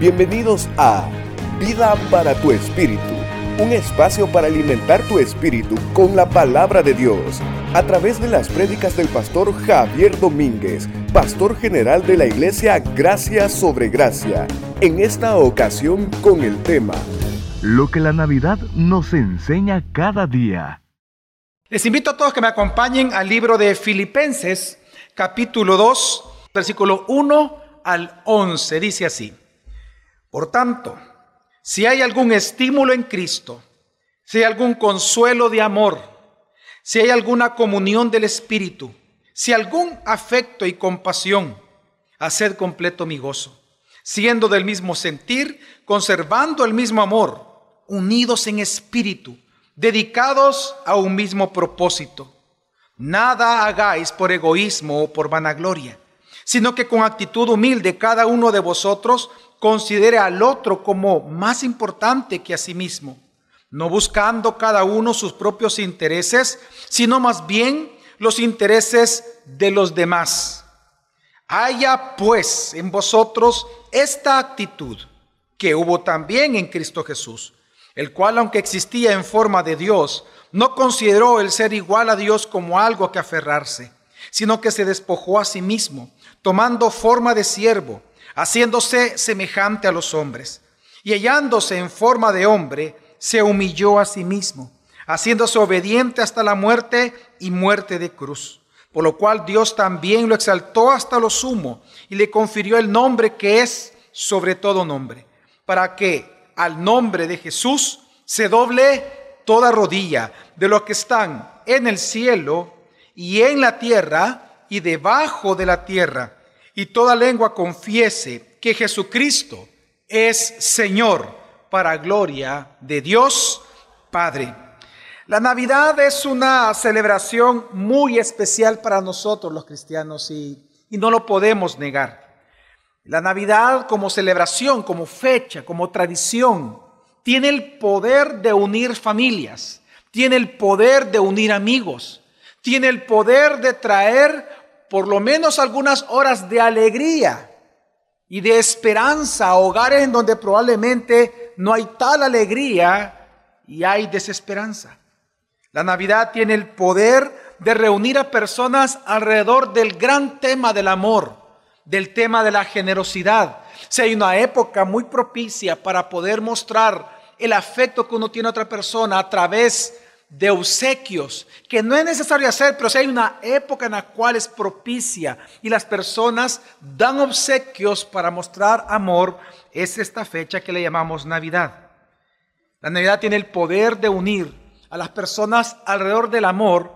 Bienvenidos a Vida para tu Espíritu, un espacio para alimentar tu espíritu con la palabra de Dios, a través de las prédicas del pastor Javier Domínguez, pastor general de la iglesia Gracia sobre Gracia, en esta ocasión con el tema Lo que la Navidad nos enseña cada día. Les invito a todos que me acompañen al libro de Filipenses, capítulo 2, versículo 1 al 11. Dice así. Por tanto, si hay algún estímulo en Cristo, si hay algún consuelo de amor, si hay alguna comunión del Espíritu, si algún afecto y compasión, haced completo mi gozo, siendo del mismo sentir, conservando el mismo amor, unidos en espíritu, dedicados a un mismo propósito. Nada hagáis por egoísmo o por vanagloria, sino que con actitud humilde cada uno de vosotros considere al otro como más importante que a sí mismo, no buscando cada uno sus propios intereses, sino más bien los intereses de los demás. Haya pues en vosotros esta actitud que hubo también en Cristo Jesús, el cual aunque existía en forma de Dios, no consideró el ser igual a Dios como algo que aferrarse, sino que se despojó a sí mismo, tomando forma de siervo haciéndose semejante a los hombres. Y hallándose en forma de hombre, se humilló a sí mismo, haciéndose obediente hasta la muerte y muerte de cruz. Por lo cual Dios también lo exaltó hasta lo sumo y le confirió el nombre que es sobre todo nombre, para que al nombre de Jesús se doble toda rodilla de los que están en el cielo y en la tierra y debajo de la tierra y toda lengua confiese que Jesucristo es Señor para gloria de Dios Padre. La Navidad es una celebración muy especial para nosotros los cristianos y, y no lo podemos negar. La Navidad como celebración, como fecha, como tradición, tiene el poder de unir familias, tiene el poder de unir amigos, tiene el poder de traer por lo menos algunas horas de alegría y de esperanza a hogares en donde probablemente no hay tal alegría y hay desesperanza. La Navidad tiene el poder de reunir a personas alrededor del gran tema del amor, del tema de la generosidad. Si hay una época muy propicia para poder mostrar el afecto que uno tiene a otra persona a través de obsequios, que no es necesario hacer, pero si hay una época en la cual es propicia y las personas dan obsequios para mostrar amor, es esta fecha que le llamamos Navidad. La Navidad tiene el poder de unir a las personas alrededor del amor,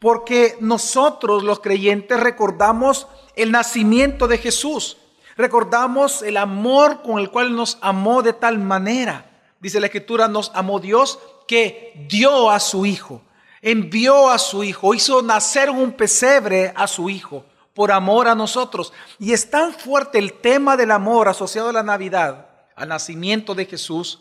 porque nosotros los creyentes recordamos el nacimiento de Jesús, recordamos el amor con el cual nos amó de tal manera. Dice la Escritura, nos amó Dios que dio a su hijo, envió a su hijo, hizo nacer un pesebre a su hijo por amor a nosotros. Y es tan fuerte el tema del amor asociado a la Navidad, al nacimiento de Jesús,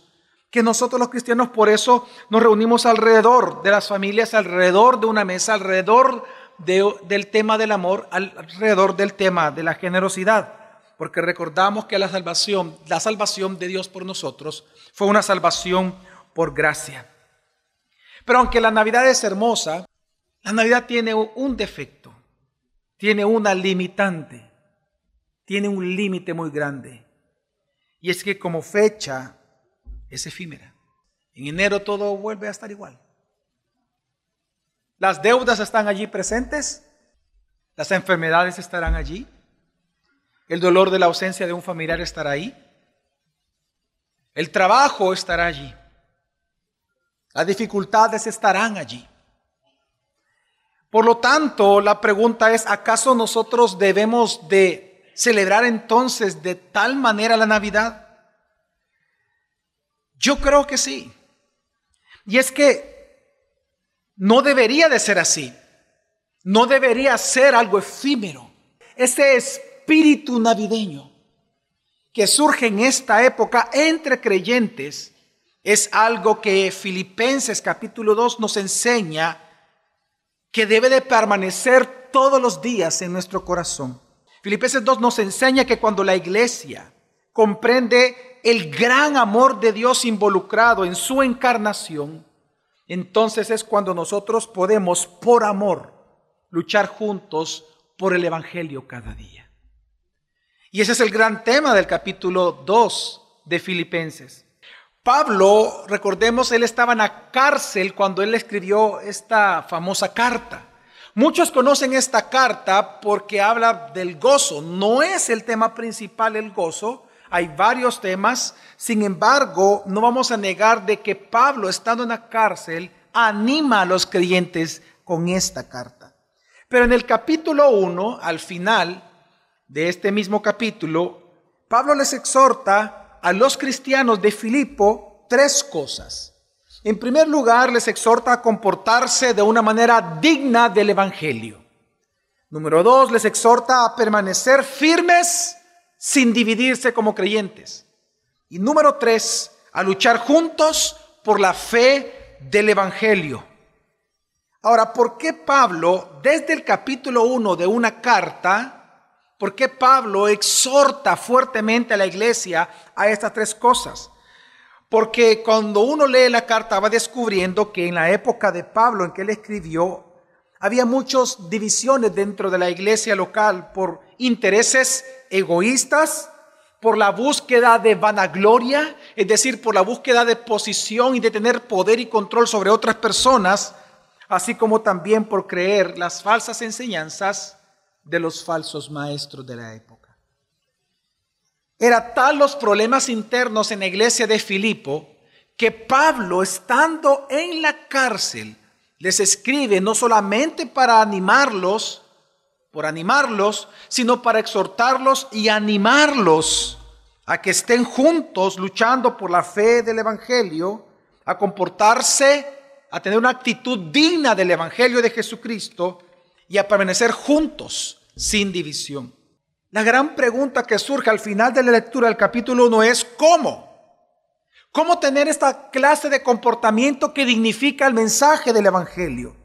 que nosotros los cristianos por eso nos reunimos alrededor de las familias, alrededor de una mesa, alrededor del tema del amor, alrededor del tema de la generosidad. Porque recordamos que la salvación, la salvación de Dios por nosotros fue una salvación por gracia. Pero aunque la Navidad es hermosa, la Navidad tiene un defecto, tiene una limitante, tiene un límite muy grande. Y es que como fecha es efímera. En enero todo vuelve a estar igual. Las deudas están allí presentes, las enfermedades estarán allí, el dolor de la ausencia de un familiar estará ahí, el trabajo estará allí. Las dificultades estarán allí. Por lo tanto, la pregunta es, ¿acaso nosotros debemos de celebrar entonces de tal manera la Navidad? Yo creo que sí. Y es que no debería de ser así. No debería ser algo efímero. Ese espíritu navideño que surge en esta época entre creyentes es algo que Filipenses capítulo 2 nos enseña que debe de permanecer todos los días en nuestro corazón. Filipenses 2 nos enseña que cuando la iglesia comprende el gran amor de Dios involucrado en su encarnación, entonces es cuando nosotros podemos, por amor, luchar juntos por el Evangelio cada día. Y ese es el gran tema del capítulo 2 de Filipenses. Pablo, recordemos, él estaba en la cárcel cuando él escribió esta famosa carta. Muchos conocen esta carta porque habla del gozo. No es el tema principal el gozo. Hay varios temas. Sin embargo, no vamos a negar de que Pablo, estando en la cárcel, anima a los creyentes con esta carta. Pero en el capítulo 1, al final de este mismo capítulo, Pablo les exhorta a los cristianos de Filipo tres cosas. En primer lugar, les exhorta a comportarse de una manera digna del Evangelio. Número dos, les exhorta a permanecer firmes sin dividirse como creyentes. Y número tres, a luchar juntos por la fe del Evangelio. Ahora, ¿por qué Pablo, desde el capítulo 1 de una carta, por qué Pablo exhorta fuertemente a la iglesia a estas tres cosas? Porque cuando uno lee la carta va descubriendo que en la época de Pablo en que él escribió, había muchas divisiones dentro de la iglesia local por intereses egoístas, por la búsqueda de vanagloria, es decir, por la búsqueda de posición y de tener poder y control sobre otras personas, así como también por creer las falsas enseñanzas de los falsos maestros de la época. Era tal los problemas internos en la iglesia de Filipo que Pablo, estando en la cárcel, les escribe no solamente para animarlos, por animarlos, sino para exhortarlos y animarlos a que estén juntos luchando por la fe del Evangelio, a comportarse, a tener una actitud digna del Evangelio de Jesucristo y a permanecer juntos sin división. La gran pregunta que surge al final de la lectura del capítulo 1 es ¿cómo? ¿Cómo tener esta clase de comportamiento que dignifica el mensaje del Evangelio?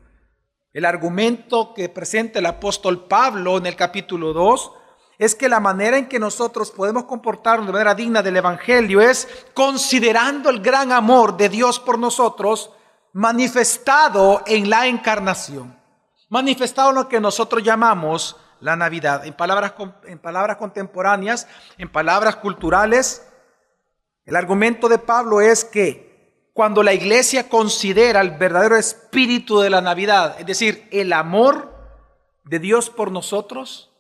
El argumento que presenta el apóstol Pablo en el capítulo 2 es que la manera en que nosotros podemos comportarnos de manera digna del Evangelio es considerando el gran amor de Dios por nosotros manifestado en la encarnación, manifestado lo que nosotros llamamos la Navidad. En palabras, en palabras contemporáneas, en palabras culturales, el argumento de Pablo es que cuando la iglesia considera el verdadero espíritu de la Navidad, es decir, el amor de Dios por nosotros,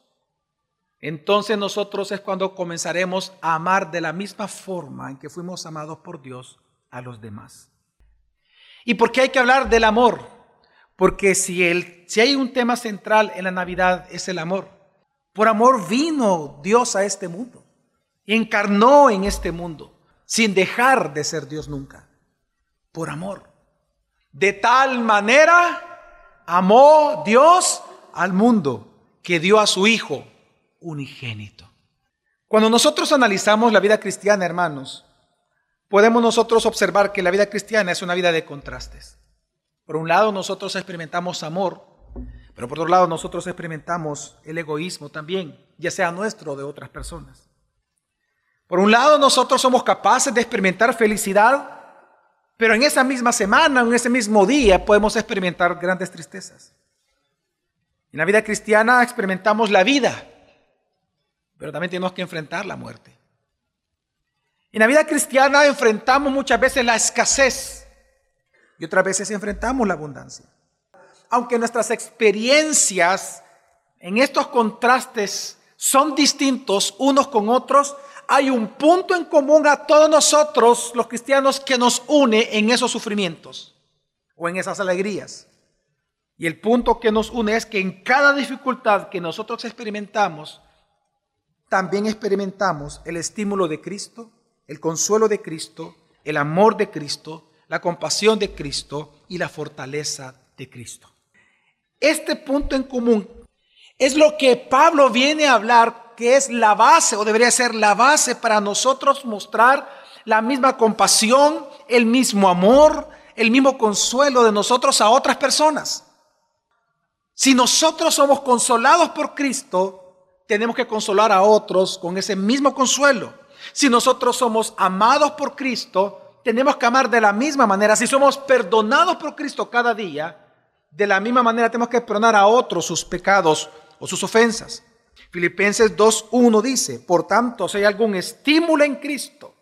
entonces nosotros es cuando comenzaremos a amar de la misma forma en que fuimos amados por Dios a los demás. ¿Y por qué hay que hablar del amor? Porque si, el, si hay un tema central en la Navidad es el amor. Por amor vino Dios a este mundo. Y encarnó en este mundo sin dejar de ser Dios nunca. Por amor. De tal manera amó Dios al mundo que dio a su Hijo unigénito. Cuando nosotros analizamos la vida cristiana, hermanos, podemos nosotros observar que la vida cristiana es una vida de contrastes. Por un lado nosotros experimentamos amor, pero por otro lado nosotros experimentamos el egoísmo también, ya sea nuestro o de otras personas. Por un lado nosotros somos capaces de experimentar felicidad, pero en esa misma semana, en ese mismo día, podemos experimentar grandes tristezas. En la vida cristiana experimentamos la vida, pero también tenemos que enfrentar la muerte. En la vida cristiana enfrentamos muchas veces la escasez, y otras veces enfrentamos la abundancia. Aunque nuestras experiencias en estos contrastes son distintos unos con otros, hay un punto en común a todos nosotros, los cristianos, que nos une en esos sufrimientos o en esas alegrías. Y el punto que nos une es que en cada dificultad que nosotros experimentamos, también experimentamos el estímulo de Cristo, el consuelo de Cristo, el amor de Cristo la compasión de Cristo y la fortaleza de Cristo. Este punto en común es lo que Pablo viene a hablar, que es la base, o debería ser la base para nosotros mostrar la misma compasión, el mismo amor, el mismo consuelo de nosotros a otras personas. Si nosotros somos consolados por Cristo, tenemos que consolar a otros con ese mismo consuelo. Si nosotros somos amados por Cristo, tenemos que amar de la misma manera. Si somos perdonados por Cristo cada día, de la misma manera tenemos que perdonar a otros sus pecados o sus ofensas. Filipenses 2.1 dice, por tanto, si hay algún estímulo en Cristo,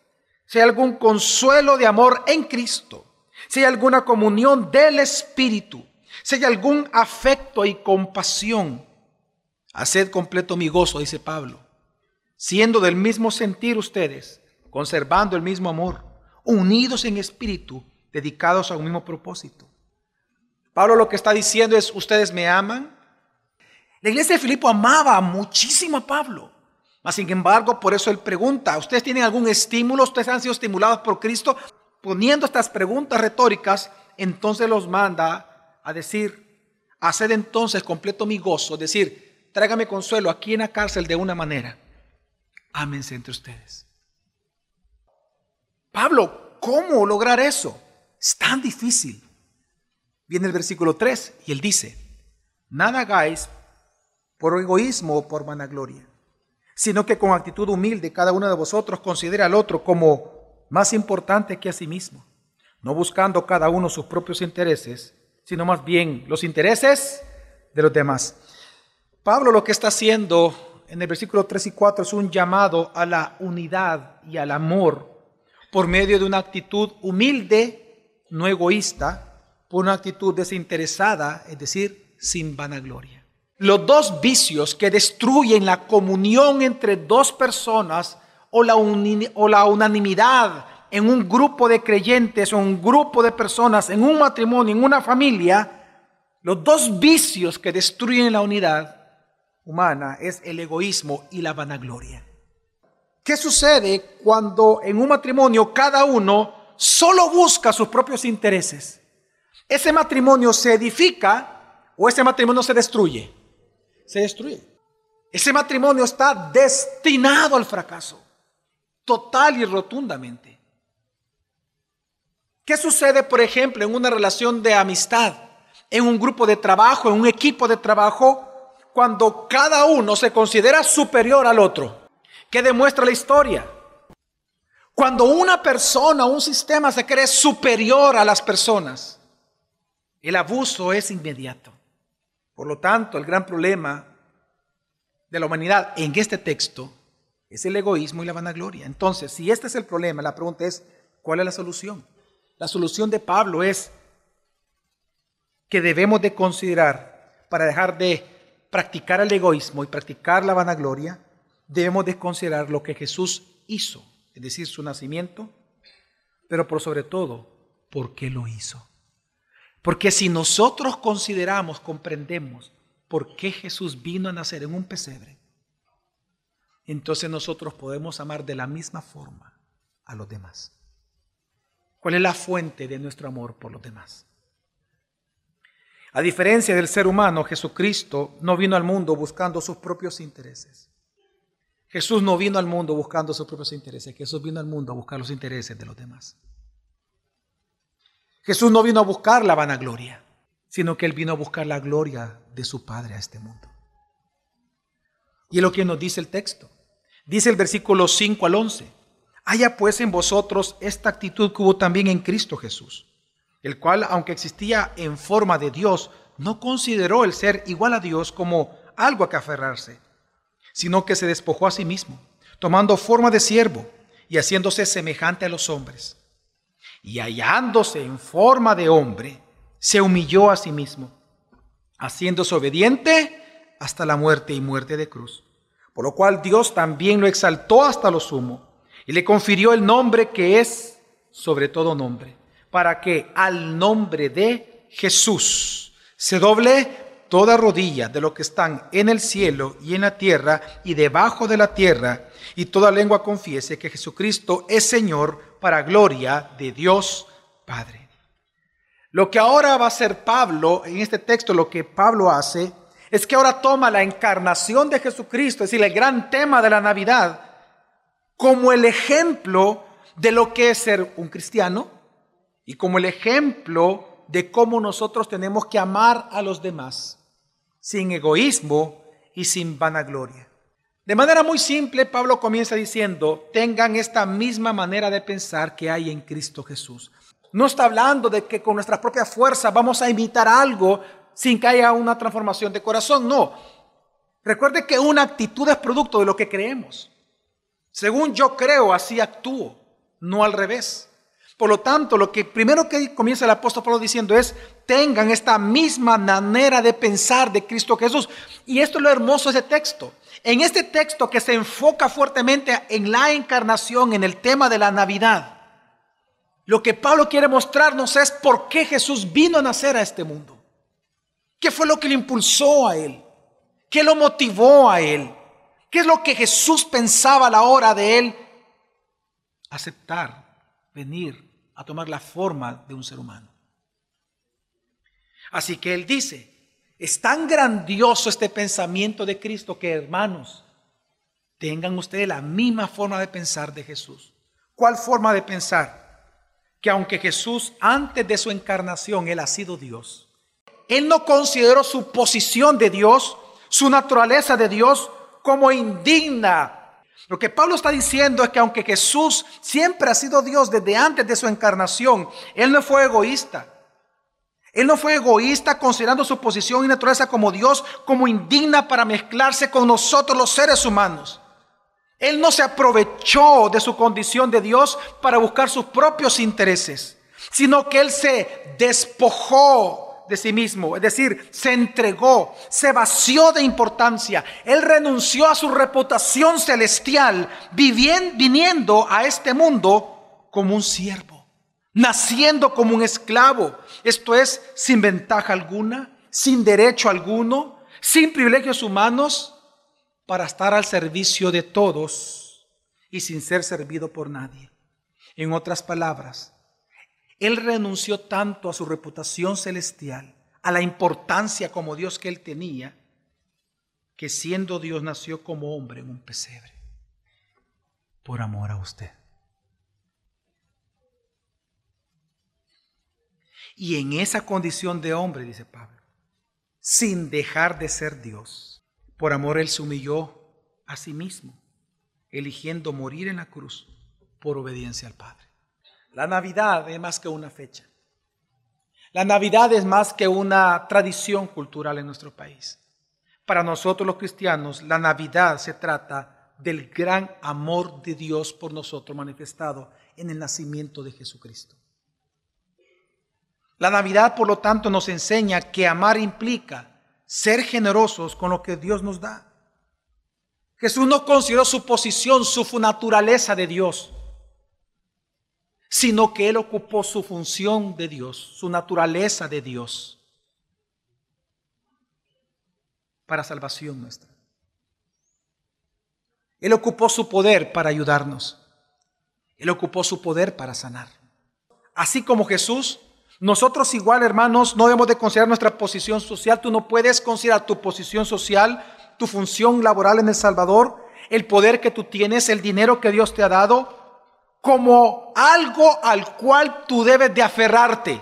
si hay algún consuelo de amor en Cristo, si hay alguna comunión del Espíritu, si hay algún afecto y compasión, haced completo mi gozo, dice Pablo, siendo del mismo sentir ustedes, conservando el mismo amor, unidos en espíritu, dedicados a un mismo propósito. Pablo lo que está diciendo es, ustedes me aman, la iglesia de Filipo amaba muchísimo a Pablo. Mas, sin embargo, por eso él pregunta, ¿ustedes tienen algún estímulo? ¿Ustedes han sido estimulados por Cristo? Poniendo estas preguntas retóricas, entonces los manda a decir, haced entonces completo mi gozo, es decir, tráigame consuelo aquí en la cárcel de una manera. Ámense entre ustedes. Pablo, ¿cómo lograr eso? Es tan difícil. Viene el versículo 3 y él dice, nada hagáis por egoísmo o por vanagloria, sino que con actitud humilde cada uno de vosotros considere al otro como más importante que a sí mismo, no buscando cada uno sus propios intereses, sino más bien los intereses de los demás. Pablo lo que está haciendo en el versículo 3 y 4 es un llamado a la unidad y al amor por medio de una actitud humilde, no egoísta, por una actitud desinteresada, es decir, sin vanagloria. Los dos vicios que destruyen la comunión entre dos personas o la, o la unanimidad en un grupo de creyentes o un grupo de personas, en un matrimonio, en una familia, los dos vicios que destruyen la unidad humana es el egoísmo y la vanagloria. ¿Qué sucede cuando en un matrimonio cada uno solo busca sus propios intereses? ¿Ese matrimonio se edifica o ese matrimonio se destruye? se destruye. Ese matrimonio está destinado al fracaso, total y rotundamente. ¿Qué sucede, por ejemplo, en una relación de amistad, en un grupo de trabajo, en un equipo de trabajo, cuando cada uno se considera superior al otro? ¿Qué demuestra la historia? Cuando una persona, un sistema se cree superior a las personas, el abuso es inmediato. Por lo tanto, el gran problema de la humanidad en este texto es el egoísmo y la vanagloria. Entonces, si este es el problema, la pregunta es, ¿cuál es la solución? La solución de Pablo es que debemos de considerar, para dejar de practicar el egoísmo y practicar la vanagloria, debemos de considerar lo que Jesús hizo, es decir, su nacimiento, pero por sobre todo, ¿por qué lo hizo? Porque si nosotros consideramos, comprendemos por qué Jesús vino a nacer en un pesebre, entonces nosotros podemos amar de la misma forma a los demás. ¿Cuál es la fuente de nuestro amor por los demás? A diferencia del ser humano, Jesucristo no vino al mundo buscando sus propios intereses. Jesús no vino al mundo buscando sus propios intereses. Jesús vino al mundo a buscar los intereses de los demás. Jesús no vino a buscar la vanagloria, sino que Él vino a buscar la gloria de su Padre a este mundo. Y es lo que nos dice el texto. Dice el versículo 5 al 11. Haya pues en vosotros esta actitud que hubo también en Cristo Jesús, el cual, aunque existía en forma de Dios, no consideró el ser igual a Dios como algo a que aferrarse, sino que se despojó a sí mismo, tomando forma de siervo y haciéndose semejante a los hombres y hallándose en forma de hombre, se humilló a sí mismo, haciéndose obediente hasta la muerte y muerte de cruz. Por lo cual Dios también lo exaltó hasta lo sumo y le confirió el nombre que es sobre todo nombre, para que al nombre de Jesús se doble toda rodilla de lo que están en el cielo y en la tierra y debajo de la tierra, y toda lengua confiese que Jesucristo es Señor para gloria de Dios Padre. Lo que ahora va a hacer Pablo, en este texto lo que Pablo hace, es que ahora toma la encarnación de Jesucristo, es decir, el gran tema de la Navidad, como el ejemplo de lo que es ser un cristiano y como el ejemplo de cómo nosotros tenemos que amar a los demás, sin egoísmo y sin vanagloria. De manera muy simple, Pablo comienza diciendo, tengan esta misma manera de pensar que hay en Cristo Jesús. No está hablando de que con nuestra propia fuerza vamos a imitar algo sin que haya una transformación de corazón, no. Recuerde que una actitud es producto de lo que creemos. Según yo creo, así actúo, no al revés. Por lo tanto, lo que primero que comienza el apóstol Pablo diciendo es, tengan esta misma manera de pensar de Cristo Jesús. Y esto es lo hermoso de ese texto. En este texto que se enfoca fuertemente en la encarnación, en el tema de la Navidad, lo que Pablo quiere mostrarnos es por qué Jesús vino a nacer a este mundo. ¿Qué fue lo que le impulsó a él? ¿Qué lo motivó a él? ¿Qué es lo que Jesús pensaba a la hora de él aceptar, venir a tomar la forma de un ser humano? Así que él dice, es tan grandioso este pensamiento de Cristo que, hermanos, tengan ustedes la misma forma de pensar de Jesús. ¿Cuál forma de pensar? Que aunque Jesús antes de su encarnación, Él ha sido Dios, Él no consideró su posición de Dios, su naturaleza de Dios, como indigna. Lo que Pablo está diciendo es que aunque Jesús siempre ha sido Dios desde antes de su encarnación, Él no fue egoísta. Él no fue egoísta considerando su posición y naturaleza como Dios, como indigna para mezclarse con nosotros los seres humanos. Él no se aprovechó de su condición de Dios para buscar sus propios intereses, sino que Él se despojó de sí mismo, es decir, se entregó, se vació de importancia. Él renunció a su reputación celestial, viniendo a este mundo como un siervo naciendo como un esclavo, esto es, sin ventaja alguna, sin derecho alguno, sin privilegios humanos, para estar al servicio de todos y sin ser servido por nadie. En otras palabras, Él renunció tanto a su reputación celestial, a la importancia como Dios que Él tenía, que siendo Dios nació como hombre en un pesebre, por amor a usted. Y en esa condición de hombre, dice Pablo, sin dejar de ser Dios, por amor Él se humilló a sí mismo, eligiendo morir en la cruz por obediencia al Padre. La Navidad es más que una fecha. La Navidad es más que una tradición cultural en nuestro país. Para nosotros los cristianos, la Navidad se trata del gran amor de Dios por nosotros manifestado en el nacimiento de Jesucristo. La Navidad, por lo tanto, nos enseña que amar implica ser generosos con lo que Dios nos da. Jesús no consideró su posición, su naturaleza de Dios, sino que Él ocupó su función de Dios, su naturaleza de Dios, para salvación nuestra. Él ocupó su poder para ayudarnos. Él ocupó su poder para sanar. Así como Jesús nosotros igual, hermanos, no debemos de considerar nuestra posición social. Tú no puedes considerar tu posición social, tu función laboral en El Salvador, el poder que tú tienes, el dinero que Dios te ha dado, como algo al cual tú debes de aferrarte.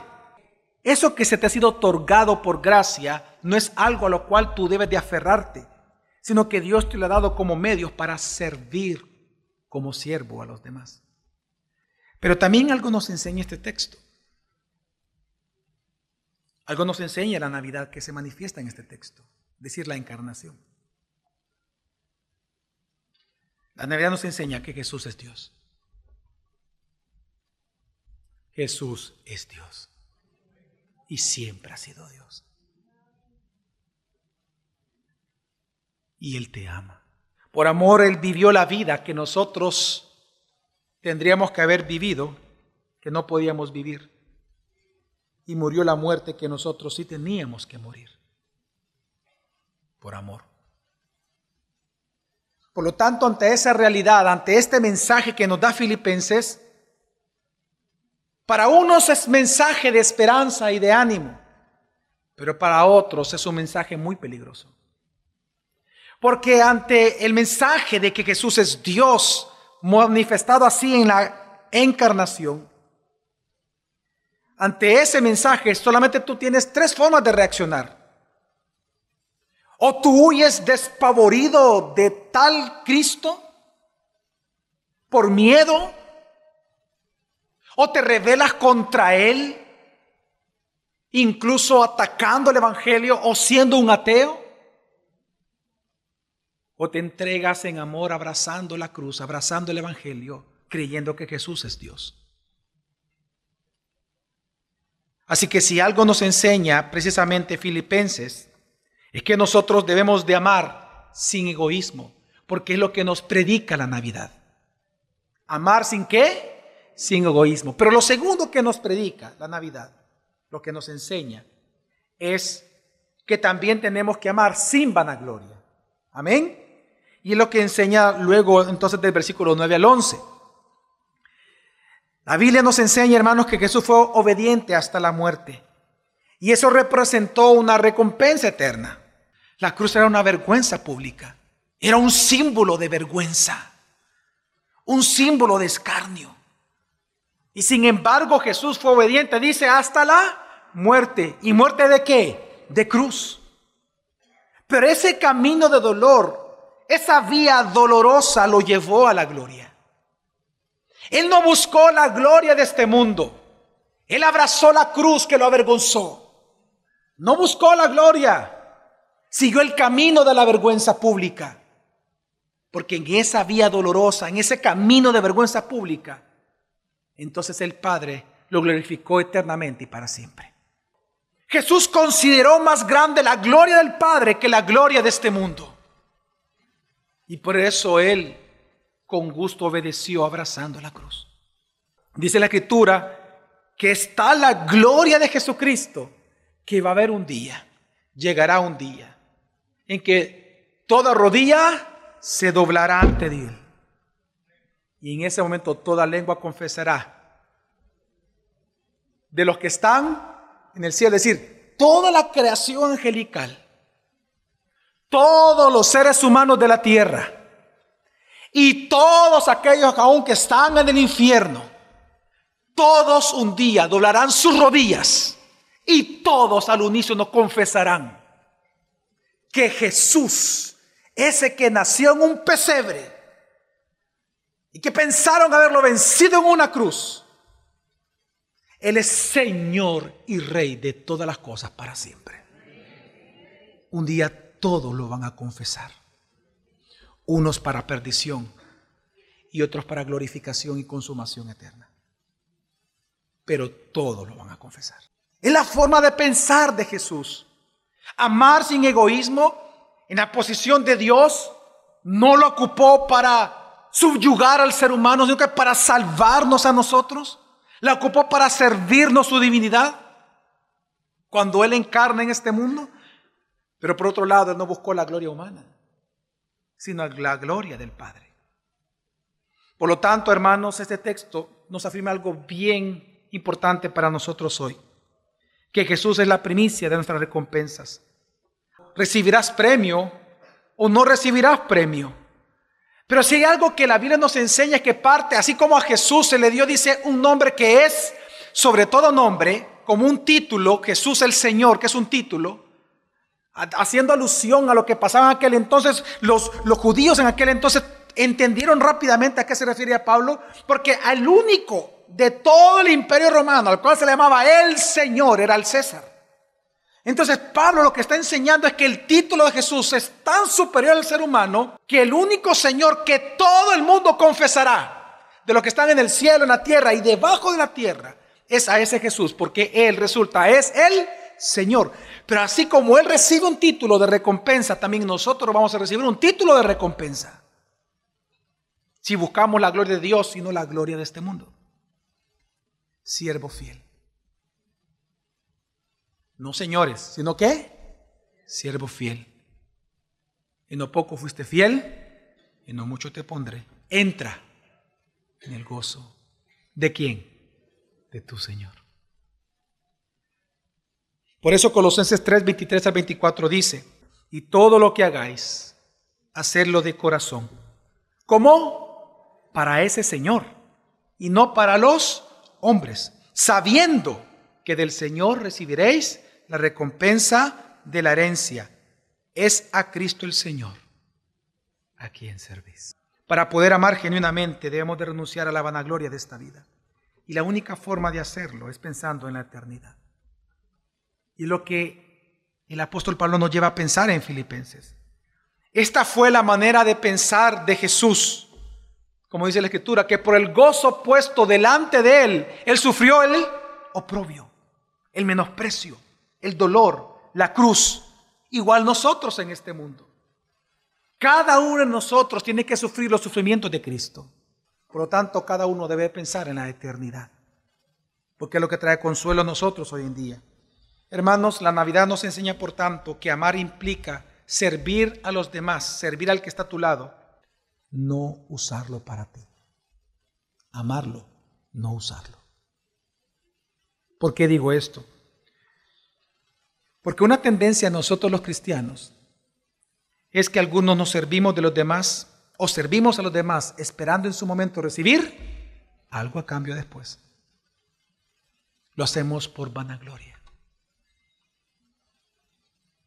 Eso que se te ha sido otorgado por gracia no es algo a lo cual tú debes de aferrarte, sino que Dios te lo ha dado como medios para servir como siervo a los demás. Pero también algo nos enseña este texto. Algo nos enseña la Navidad que se manifiesta en este texto, decir la encarnación. La Navidad nos enseña que Jesús es Dios. Jesús es Dios. Y siempre ha sido Dios. Y Él te ama. Por amor Él vivió la vida que nosotros tendríamos que haber vivido, que no podíamos vivir y murió la muerte que nosotros sí teníamos que morir por amor. Por lo tanto, ante esa realidad, ante este mensaje que nos da Filipenses, para unos es mensaje de esperanza y de ánimo, pero para otros es un mensaje muy peligroso. Porque ante el mensaje de que Jesús es Dios manifestado así en la encarnación, ante ese mensaje solamente tú tienes tres formas de reaccionar. ¿O tú huyes despavorido de tal Cristo por miedo? ¿O te rebelas contra Él, incluso atacando el Evangelio o siendo un ateo? ¿O te entregas en amor abrazando la cruz, abrazando el Evangelio, creyendo que Jesús es Dios? Así que si algo nos enseña precisamente Filipenses, es que nosotros debemos de amar sin egoísmo, porque es lo que nos predica la Navidad. Amar sin qué? Sin egoísmo. Pero lo segundo que nos predica la Navidad, lo que nos enseña, es que también tenemos que amar sin vanagloria. Amén. Y es lo que enseña luego entonces del versículo 9 al 11. La Biblia nos enseña, hermanos, que Jesús fue obediente hasta la muerte. Y eso representó una recompensa eterna. La cruz era una vergüenza pública. Era un símbolo de vergüenza. Un símbolo de escarnio. Y sin embargo Jesús fue obediente, dice, hasta la muerte. ¿Y muerte de qué? De cruz. Pero ese camino de dolor, esa vía dolorosa lo llevó a la gloria. Él no buscó la gloria de este mundo. Él abrazó la cruz que lo avergonzó. No buscó la gloria. Siguió el camino de la vergüenza pública. Porque en esa vía dolorosa, en ese camino de vergüenza pública, entonces el Padre lo glorificó eternamente y para siempre. Jesús consideró más grande la gloria del Padre que la gloria de este mundo. Y por eso Él con gusto obedeció abrazando la cruz. Dice la escritura que está la gloria de Jesucristo, que va a haber un día, llegará un día, en que toda rodilla se doblará ante Él. Y en ese momento toda lengua confesará. De los que están en el cielo, es decir, toda la creación angelical, todos los seres humanos de la tierra, y todos aquellos aún que están en el infierno, todos un día doblarán sus rodillas y todos al unísono confesarán que Jesús, ese que nació en un pesebre y que pensaron haberlo vencido en una cruz, Él es Señor y Rey de todas las cosas para siempre. Un día todos lo van a confesar unos para perdición y otros para glorificación y consumación eterna. Pero todos lo van a confesar. Es la forma de pensar de Jesús. Amar sin egoísmo, en la posición de Dios, no lo ocupó para subyugar al ser humano, sino que para salvarnos a nosotros. La ocupó para servirnos su divinidad cuando Él encarna en este mundo. Pero por otro lado, Él no buscó la gloria humana sino la gloria del Padre. Por lo tanto, hermanos, este texto nos afirma algo bien importante para nosotros hoy, que Jesús es la primicia de nuestras recompensas. Recibirás premio o no recibirás premio. Pero si hay algo que la Biblia nos enseña es que parte, así como a Jesús se le dio, dice, un nombre que es, sobre todo nombre, como un título, Jesús el Señor, que es un título, haciendo alusión a lo que pasaba en aquel entonces, los, los judíos en aquel entonces entendieron rápidamente a qué se refería Pablo, porque al único de todo el imperio romano, al cual se le llamaba el Señor, era el César. Entonces Pablo lo que está enseñando es que el título de Jesús es tan superior al ser humano que el único Señor que todo el mundo confesará de los que están en el cielo, en la tierra y debajo de la tierra es a ese Jesús, porque Él resulta, es el Señor. Pero así como Él recibe un título de recompensa, también nosotros vamos a recibir un título de recompensa. Si buscamos la gloria de Dios y no la gloria de este mundo. Siervo fiel. No señores, sino que siervo fiel. Y no poco fuiste fiel, y no mucho te pondré. Entra en el gozo. ¿De quién? De tu Señor. Por eso Colosenses 3, 23 al 24 dice, y todo lo que hagáis, hacerlo de corazón. ¿Cómo? Para ese Señor y no para los hombres, sabiendo que del Señor recibiréis la recompensa de la herencia, es a Cristo el Señor, a quien servís. Para poder amar genuinamente debemos de renunciar a la vanagloria de esta vida. Y la única forma de hacerlo es pensando en la eternidad. Y lo que el apóstol Pablo nos lleva a pensar en Filipenses. Esta fue la manera de pensar de Jesús, como dice la Escritura, que por el gozo puesto delante de él, él sufrió el oprobio, el menosprecio, el dolor, la cruz, igual nosotros en este mundo. Cada uno de nosotros tiene que sufrir los sufrimientos de Cristo. Por lo tanto, cada uno debe pensar en la eternidad, porque es lo que trae consuelo a nosotros hoy en día. Hermanos, la Navidad nos enseña, por tanto, que amar implica servir a los demás, servir al que está a tu lado, no usarlo para ti. Amarlo, no usarlo. ¿Por qué digo esto? Porque una tendencia a nosotros los cristianos es que algunos nos servimos de los demás o servimos a los demás esperando en su momento recibir algo a cambio después. Lo hacemos por vanagloria.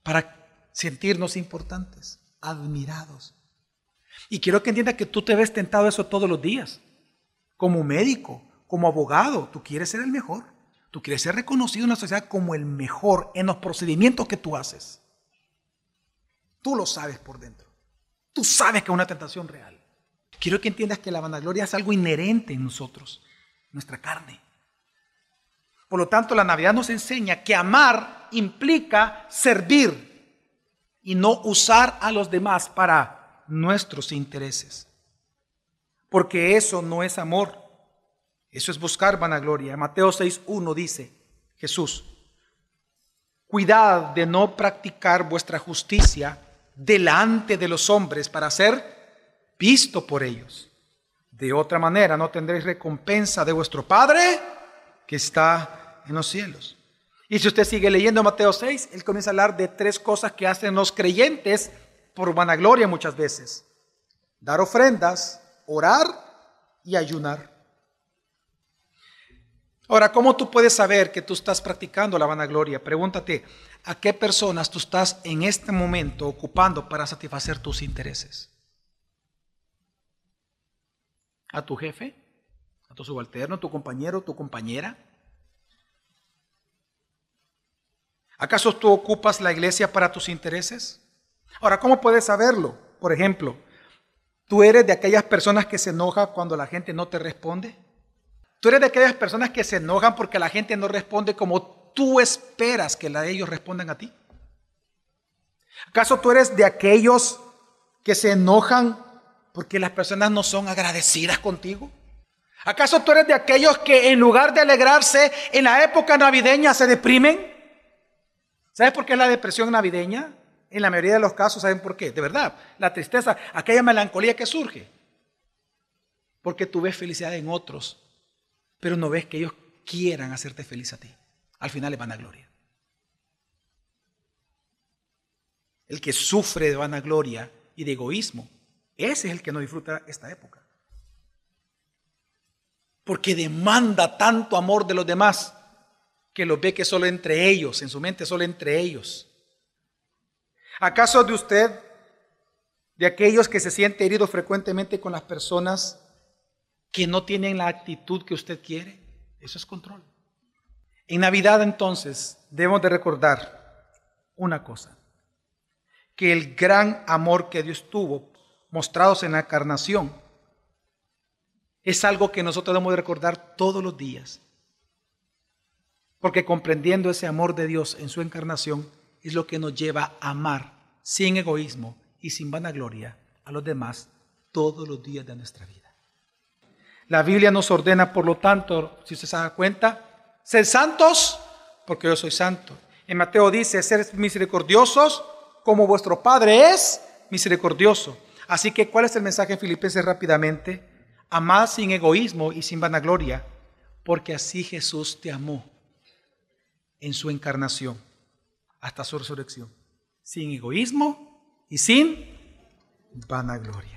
Para sentirnos importantes, admirados. Y quiero que entiendas que tú te ves tentado eso todos los días. Como médico, como abogado, tú quieres ser el mejor. Tú quieres ser reconocido en la sociedad como el mejor en los procedimientos que tú haces. Tú lo sabes por dentro. Tú sabes que es una tentación real. Quiero que entiendas que la vanagloria es algo inherente en nosotros, nuestra carne. Por lo tanto, la Navidad nos enseña que amar implica servir y no usar a los demás para nuestros intereses. Porque eso no es amor, eso es buscar vanagloria. Mateo 6.1 dice, Jesús, cuidad de no practicar vuestra justicia delante de los hombres para ser visto por ellos. De otra manera no tendréis recompensa de vuestro Padre que está en los cielos. Y si usted sigue leyendo Mateo 6, él comienza a hablar de tres cosas que hacen los creyentes por vanagloria muchas veces. Dar ofrendas, orar y ayunar. Ahora, ¿cómo tú puedes saber que tú estás practicando la vanagloria? Pregúntate, ¿a qué personas tú estás en este momento ocupando para satisfacer tus intereses? ¿A tu jefe? ¿A tu subalterno? ¿A tu compañero? ¿Tu compañera? ¿Acaso tú ocupas la iglesia para tus intereses? Ahora, ¿cómo puedes saberlo? Por ejemplo, ¿tú eres de aquellas personas que se enojan cuando la gente no te responde? ¿Tú eres de aquellas personas que se enojan porque la gente no responde como tú esperas que ellos respondan a ti? ¿Acaso tú eres de aquellos que se enojan porque las personas no son agradecidas contigo? ¿Acaso tú eres de aquellos que en lugar de alegrarse en la época navideña se deprimen? ¿Sabes por qué es la depresión navideña? En la mayoría de los casos, ¿saben por qué? De verdad, la tristeza, aquella melancolía que surge. Porque tú ves felicidad en otros, pero no ves que ellos quieran hacerte feliz a ti. Al final es vanagloria. El que sufre de vanagloria y de egoísmo, ese es el que no disfruta esta época. Porque demanda tanto amor de los demás que lo ve que solo entre ellos, en su mente solo entre ellos. ¿Acaso de usted, de aquellos que se siente herido frecuentemente con las personas que no tienen la actitud que usted quiere? Eso es control. En Navidad entonces debemos de recordar una cosa, que el gran amor que Dios tuvo mostrados en la encarnación es algo que nosotros debemos de recordar todos los días porque comprendiendo ese amor de Dios en su encarnación es lo que nos lleva a amar sin egoísmo y sin vanagloria a los demás todos los días de nuestra vida. La Biblia nos ordena, por lo tanto, si usted se da cuenta, ser santos porque yo soy santo. En Mateo dice, ser misericordiosos como vuestro Padre es misericordioso. Así que, ¿cuál es el mensaje en Filipenses rápidamente? Amad sin egoísmo y sin vanagloria, porque así Jesús te amó en su encarnación hasta su resurrección, sin egoísmo y sin vanagloria.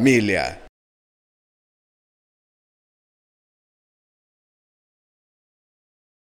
familia.